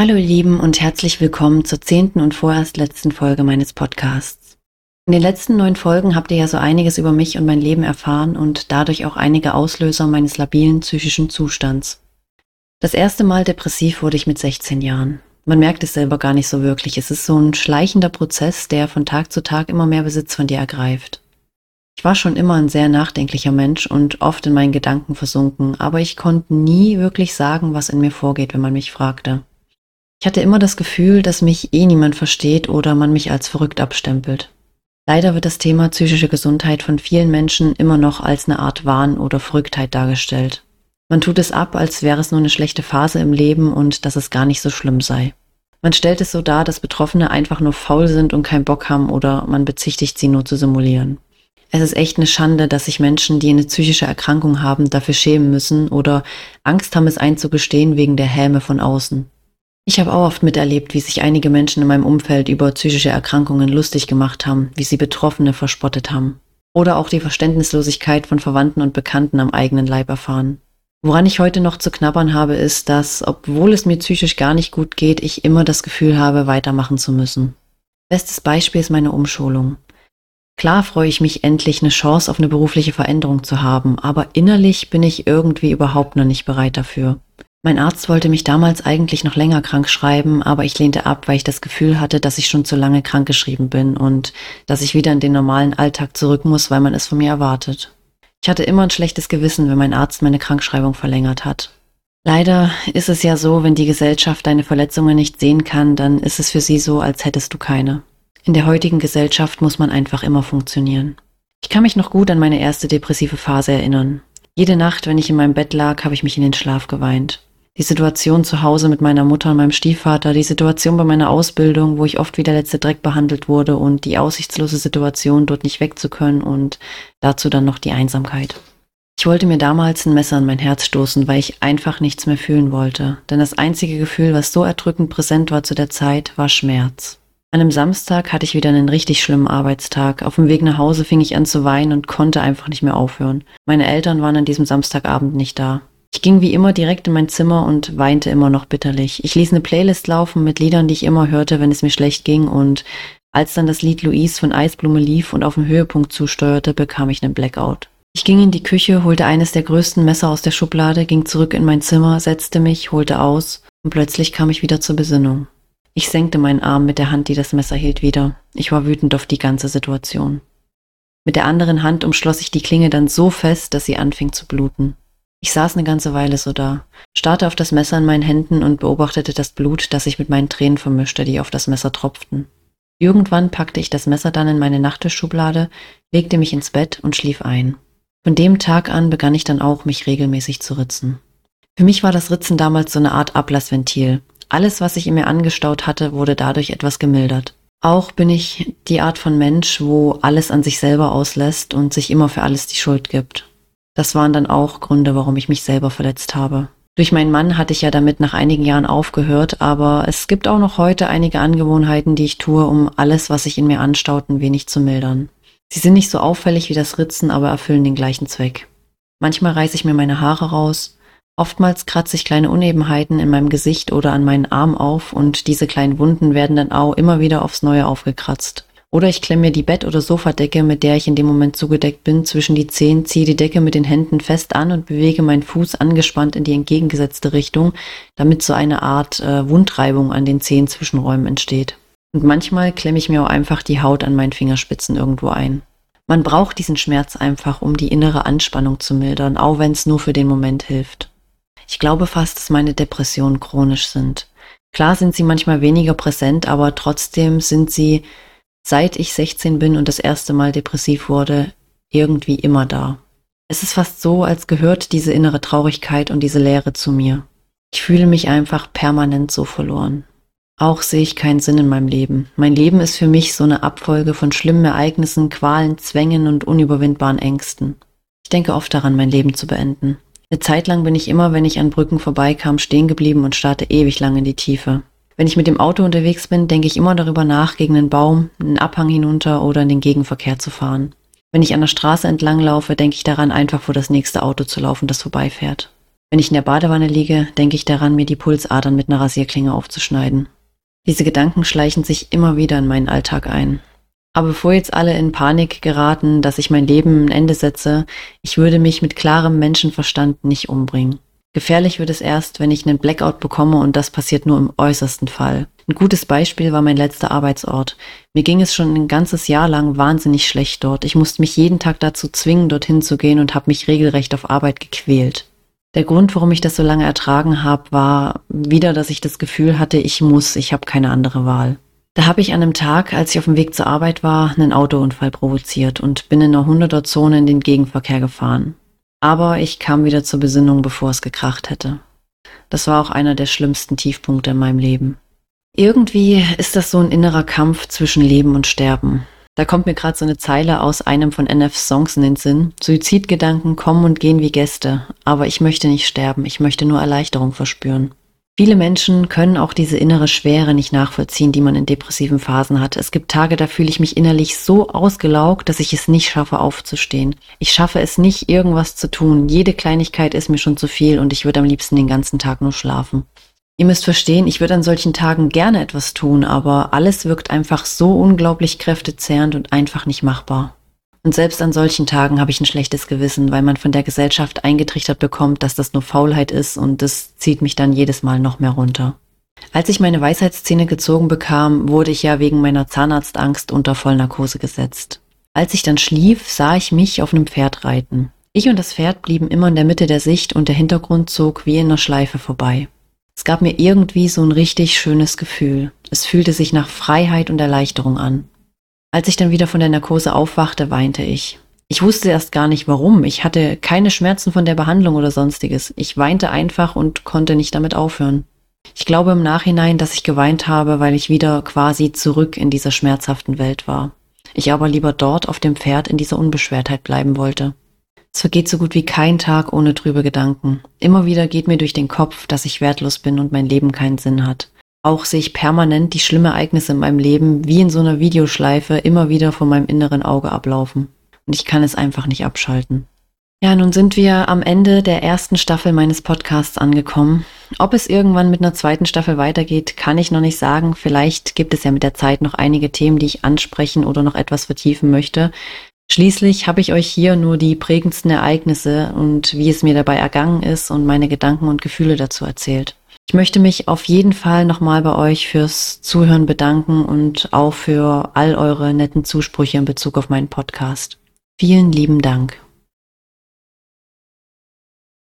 Hallo ihr Lieben und herzlich willkommen zur zehnten und vorerst letzten Folge meines Podcasts. In den letzten neun Folgen habt ihr ja so einiges über mich und mein Leben erfahren und dadurch auch einige Auslöser meines labilen psychischen Zustands. Das erste Mal depressiv wurde ich mit 16 Jahren. Man merkt es selber gar nicht so wirklich. Es ist so ein schleichender Prozess, der von Tag zu Tag immer mehr Besitz von dir ergreift. Ich war schon immer ein sehr nachdenklicher Mensch und oft in meinen Gedanken versunken, aber ich konnte nie wirklich sagen, was in mir vorgeht, wenn man mich fragte. Ich hatte immer das Gefühl, dass mich eh niemand versteht oder man mich als verrückt abstempelt. Leider wird das Thema psychische Gesundheit von vielen Menschen immer noch als eine Art Wahn oder Verrücktheit dargestellt. Man tut es ab, als wäre es nur eine schlechte Phase im Leben und dass es gar nicht so schlimm sei. Man stellt es so dar, dass Betroffene einfach nur faul sind und keinen Bock haben oder man bezichtigt sie nur zu simulieren. Es ist echt eine Schande, dass sich Menschen, die eine psychische Erkrankung haben, dafür schämen müssen oder Angst haben, es einzugestehen wegen der Häme von außen. Ich habe auch oft miterlebt, wie sich einige Menschen in meinem Umfeld über psychische Erkrankungen lustig gemacht haben, wie sie Betroffene verspottet haben. Oder auch die Verständnislosigkeit von Verwandten und Bekannten am eigenen Leib erfahren. Woran ich heute noch zu knabbern habe, ist, dass, obwohl es mir psychisch gar nicht gut geht, ich immer das Gefühl habe, weitermachen zu müssen. Bestes Beispiel ist meine Umschulung. Klar freue ich mich endlich, eine Chance auf eine berufliche Veränderung zu haben, aber innerlich bin ich irgendwie überhaupt noch nicht bereit dafür. Mein Arzt wollte mich damals eigentlich noch länger krank schreiben, aber ich lehnte ab, weil ich das Gefühl hatte, dass ich schon zu lange krankgeschrieben bin und dass ich wieder in den normalen Alltag zurück muss, weil man es von mir erwartet. Ich hatte immer ein schlechtes Gewissen, wenn mein Arzt meine Krankschreibung verlängert hat. Leider ist es ja so, wenn die Gesellschaft deine Verletzungen nicht sehen kann, dann ist es für sie so, als hättest du keine. In der heutigen Gesellschaft muss man einfach immer funktionieren. Ich kann mich noch gut an meine erste depressive Phase erinnern. Jede Nacht, wenn ich in meinem Bett lag, habe ich mich in den Schlaf geweint die Situation zu Hause mit meiner Mutter und meinem Stiefvater, die Situation bei meiner Ausbildung, wo ich oft wie der letzte Dreck behandelt wurde und die aussichtslose Situation, dort nicht weg zu können und dazu dann noch die Einsamkeit. Ich wollte mir damals ein Messer in mein Herz stoßen, weil ich einfach nichts mehr fühlen wollte. Denn das einzige Gefühl, was so erdrückend präsent war zu der Zeit, war Schmerz. An einem Samstag hatte ich wieder einen richtig schlimmen Arbeitstag. Auf dem Weg nach Hause fing ich an zu weinen und konnte einfach nicht mehr aufhören. Meine Eltern waren an diesem Samstagabend nicht da. Ich ging wie immer direkt in mein Zimmer und weinte immer noch bitterlich. Ich ließ eine Playlist laufen mit Liedern, die ich immer hörte, wenn es mir schlecht ging und als dann das Lied Louise von Eisblume lief und auf den Höhepunkt zusteuerte, bekam ich einen Blackout. Ich ging in die Küche, holte eines der größten Messer aus der Schublade, ging zurück in mein Zimmer, setzte mich, holte aus und plötzlich kam ich wieder zur Besinnung. Ich senkte meinen Arm mit der Hand, die das Messer hielt, wieder. Ich war wütend auf die ganze Situation. Mit der anderen Hand umschloss ich die Klinge dann so fest, dass sie anfing zu bluten. Ich saß eine ganze Weile so da, starrte auf das Messer in meinen Händen und beobachtete das Blut, das sich mit meinen Tränen vermischte, die auf das Messer tropften. Irgendwann packte ich das Messer dann in meine Nachttischschublade, legte mich ins Bett und schlief ein. Von dem Tag an begann ich dann auch, mich regelmäßig zu ritzen. Für mich war das Ritzen damals so eine Art Ablassventil. Alles, was sich in mir angestaut hatte, wurde dadurch etwas gemildert. Auch bin ich die Art von Mensch, wo alles an sich selber auslässt und sich immer für alles die Schuld gibt. Das waren dann auch Gründe, warum ich mich selber verletzt habe. Durch meinen Mann hatte ich ja damit nach einigen Jahren aufgehört, aber es gibt auch noch heute einige Angewohnheiten, die ich tue, um alles, was sich in mir anstaut, ein wenig zu mildern. Sie sind nicht so auffällig wie das Ritzen, aber erfüllen den gleichen Zweck. Manchmal reiße ich mir meine Haare raus, oftmals kratze ich kleine Unebenheiten in meinem Gesicht oder an meinen Arm auf und diese kleinen Wunden werden dann auch immer wieder aufs Neue aufgekratzt. Oder ich klemme mir die Bett- oder Sofadecke, mit der ich in dem Moment zugedeckt bin, zwischen die Zehen, ziehe die Decke mit den Händen fest an und bewege meinen Fuß angespannt in die entgegengesetzte Richtung, damit so eine Art äh, Wundreibung an den Zehenzwischenräumen entsteht. Und manchmal klemme ich mir auch einfach die Haut an meinen Fingerspitzen irgendwo ein. Man braucht diesen Schmerz einfach, um die innere Anspannung zu mildern, auch wenn es nur für den Moment hilft. Ich glaube fast, dass meine Depressionen chronisch sind. Klar sind sie manchmal weniger präsent, aber trotzdem sind sie seit ich 16 bin und das erste Mal depressiv wurde, irgendwie immer da. Es ist fast so, als gehört diese innere Traurigkeit und diese Leere zu mir. Ich fühle mich einfach permanent so verloren. Auch sehe ich keinen Sinn in meinem Leben. Mein Leben ist für mich so eine Abfolge von schlimmen Ereignissen, Qualen, Zwängen und unüberwindbaren Ängsten. Ich denke oft daran, mein Leben zu beenden. Eine Zeit lang bin ich immer, wenn ich an Brücken vorbeikam, stehen geblieben und starrte ewig lang in die Tiefe. Wenn ich mit dem Auto unterwegs bin, denke ich immer darüber nach, gegen einen Baum, einen Abhang hinunter oder in den Gegenverkehr zu fahren. Wenn ich an der Straße entlang laufe, denke ich daran, einfach vor das nächste Auto zu laufen, das vorbeifährt. Wenn ich in der Badewanne liege, denke ich daran, mir die Pulsadern mit einer Rasierklinge aufzuschneiden. Diese Gedanken schleichen sich immer wieder in meinen Alltag ein. Aber bevor jetzt alle in Panik geraten, dass ich mein Leben ein Ende setze, ich würde mich mit klarem Menschenverstand nicht umbringen. Gefährlich wird es erst, wenn ich einen Blackout bekomme und das passiert nur im äußersten Fall. Ein gutes Beispiel war mein letzter Arbeitsort. Mir ging es schon ein ganzes Jahr lang wahnsinnig schlecht dort. Ich musste mich jeden Tag dazu zwingen, dorthin zu gehen und habe mich regelrecht auf Arbeit gequält. Der Grund, warum ich das so lange ertragen habe, war wieder, dass ich das Gefühl hatte, ich muss, ich habe keine andere Wahl. Da habe ich an einem Tag, als ich auf dem Weg zur Arbeit war, einen Autounfall provoziert und bin in einer 100er Zone in den Gegenverkehr gefahren. Aber ich kam wieder zur Besinnung, bevor es gekracht hätte. Das war auch einer der schlimmsten Tiefpunkte in meinem Leben. Irgendwie ist das so ein innerer Kampf zwischen Leben und Sterben. Da kommt mir gerade so eine Zeile aus einem von NFs Songs in den Sinn. Suizidgedanken kommen und gehen wie Gäste, aber ich möchte nicht sterben, ich möchte nur Erleichterung verspüren. Viele Menschen können auch diese innere Schwere nicht nachvollziehen, die man in depressiven Phasen hat. Es gibt Tage, da fühle ich mich innerlich so ausgelaugt, dass ich es nicht schaffe, aufzustehen. Ich schaffe es nicht, irgendwas zu tun. Jede Kleinigkeit ist mir schon zu viel und ich würde am liebsten den ganzen Tag nur schlafen. Ihr müsst verstehen, ich würde an solchen Tagen gerne etwas tun, aber alles wirkt einfach so unglaublich kräftezehrend und einfach nicht machbar. Und selbst an solchen Tagen habe ich ein schlechtes Gewissen, weil man von der Gesellschaft eingetrichtert bekommt, dass das nur Faulheit ist und das zieht mich dann jedes Mal noch mehr runter. Als ich meine Weisheitszähne gezogen bekam, wurde ich ja wegen meiner Zahnarztangst unter Vollnarkose gesetzt. Als ich dann schlief, sah ich mich auf einem Pferd reiten. Ich und das Pferd blieben immer in der Mitte der Sicht und der Hintergrund zog wie in einer Schleife vorbei. Es gab mir irgendwie so ein richtig schönes Gefühl. Es fühlte sich nach Freiheit und Erleichterung an. Als ich dann wieder von der Narkose aufwachte, weinte ich. Ich wusste erst gar nicht warum. Ich hatte keine Schmerzen von der Behandlung oder sonstiges. Ich weinte einfach und konnte nicht damit aufhören. Ich glaube im Nachhinein, dass ich geweint habe, weil ich wieder quasi zurück in dieser schmerzhaften Welt war. Ich aber lieber dort auf dem Pferd in dieser Unbeschwertheit bleiben wollte. Es vergeht so gut wie kein Tag ohne trübe Gedanken. Immer wieder geht mir durch den Kopf, dass ich wertlos bin und mein Leben keinen Sinn hat. Auch sehe ich permanent die schlimmen Ereignisse in meinem Leben wie in so einer Videoschleife immer wieder vor meinem inneren Auge ablaufen. Und ich kann es einfach nicht abschalten. Ja, nun sind wir am Ende der ersten Staffel meines Podcasts angekommen. Ob es irgendwann mit einer zweiten Staffel weitergeht, kann ich noch nicht sagen. Vielleicht gibt es ja mit der Zeit noch einige Themen, die ich ansprechen oder noch etwas vertiefen möchte. Schließlich habe ich euch hier nur die prägendsten Ereignisse und wie es mir dabei ergangen ist und meine Gedanken und Gefühle dazu erzählt. Ich möchte mich auf jeden Fall nochmal bei euch fürs Zuhören bedanken und auch für all eure netten Zusprüche in Bezug auf meinen Podcast. Vielen lieben Dank.